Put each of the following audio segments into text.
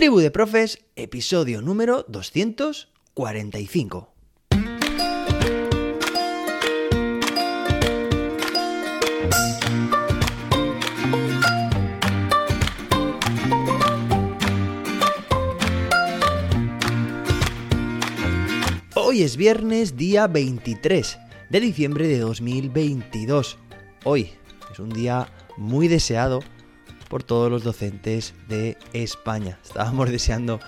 Tribu de Profes, episodio número 245. Hoy es viernes, día 23 de diciembre de 2022. Hoy es un día muy deseado por todos los docentes de España. Estábamos deseando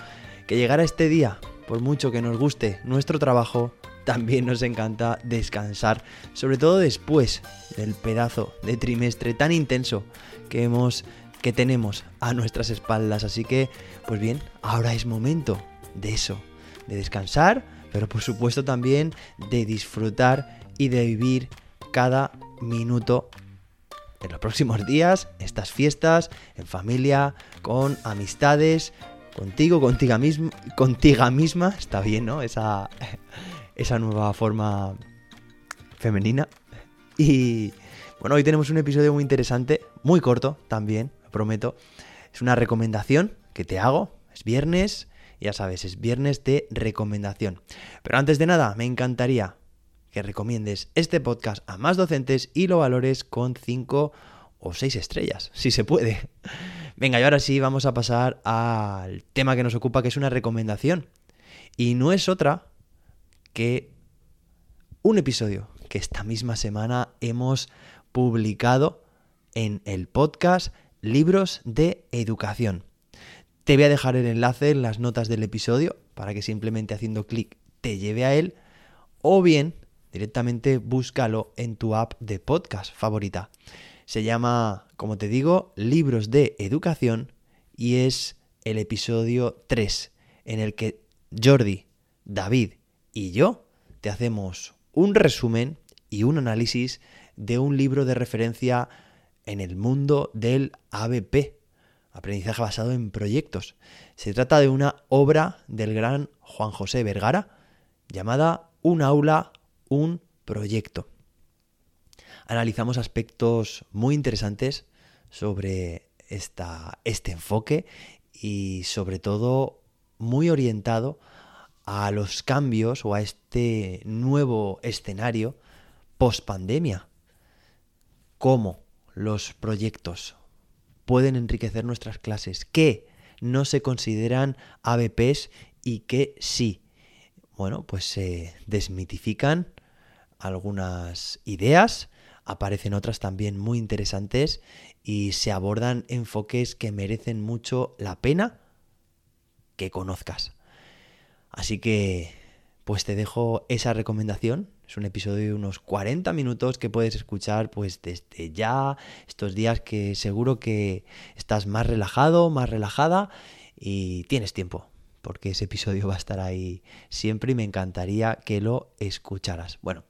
que llegara este día, por mucho que nos guste nuestro trabajo, también nos encanta descansar, sobre todo después del pedazo de trimestre tan intenso que hemos que tenemos a nuestras espaldas, así que pues bien, ahora es momento de eso, de descansar, pero por supuesto también de disfrutar y de vivir cada minuto en los próximos días, estas fiestas, en familia, con amistades, contigo, contigo misma, contigo misma, está bien, ¿no? Esa, esa nueva forma femenina. Y bueno, hoy tenemos un episodio muy interesante, muy corto también, prometo. Es una recomendación que te hago, es viernes, ya sabes, es viernes de recomendación. Pero antes de nada, me encantaría que recomiendes este podcast a más docentes y lo valores con 5 o 6 estrellas, si se puede. Venga, y ahora sí vamos a pasar al tema que nos ocupa, que es una recomendación. Y no es otra que un episodio que esta misma semana hemos publicado en el podcast Libros de Educación. Te voy a dejar el enlace en las notas del episodio para que simplemente haciendo clic te lleve a él o bien directamente búscalo en tu app de podcast favorita. Se llama, como te digo, Libros de Educación y es el episodio 3 en el que Jordi, David y yo te hacemos un resumen y un análisis de un libro de referencia en el mundo del ABP, aprendizaje basado en proyectos. Se trata de una obra del gran Juan José Vergara llamada Un aula un proyecto. Analizamos aspectos muy interesantes sobre esta, este enfoque y sobre todo muy orientado a los cambios o a este nuevo escenario post pandemia. Cómo los proyectos pueden enriquecer nuestras clases, qué no se consideran ABPs y qué sí. Bueno, pues se desmitifican algunas ideas, aparecen otras también muy interesantes y se abordan enfoques que merecen mucho la pena que conozcas. Así que, pues te dejo esa recomendación. Es un episodio de unos 40 minutos que puedes escuchar pues desde ya, estos días que seguro que estás más relajado, más relajada y tienes tiempo porque ese episodio va a estar ahí siempre y me encantaría que lo escucharas. Bueno,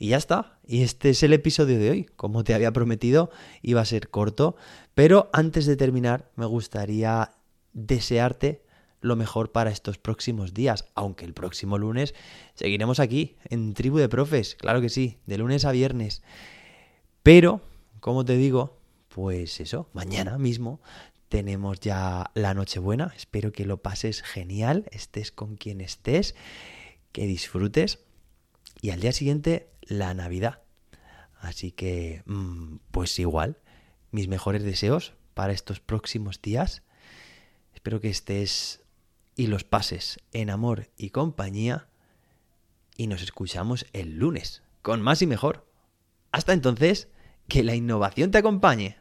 y ya está. Y este es el episodio de hoy. Como te había prometido, iba a ser corto. Pero antes de terminar, me gustaría desearte lo mejor para estos próximos días. Aunque el próximo lunes seguiremos aquí, en Tribu de Profes. Claro que sí, de lunes a viernes. Pero, como te digo, pues eso, mañana mismo tenemos ya la Nochebuena. Espero que lo pases genial, estés con quien estés, que disfrutes. Y al día siguiente, la Navidad. Así que, mm, pues igual, mis mejores deseos para estos próximos días. Espero que estés y los pases en amor y compañía. Y nos escuchamos el lunes, con más y mejor. Hasta entonces, que la innovación te acompañe.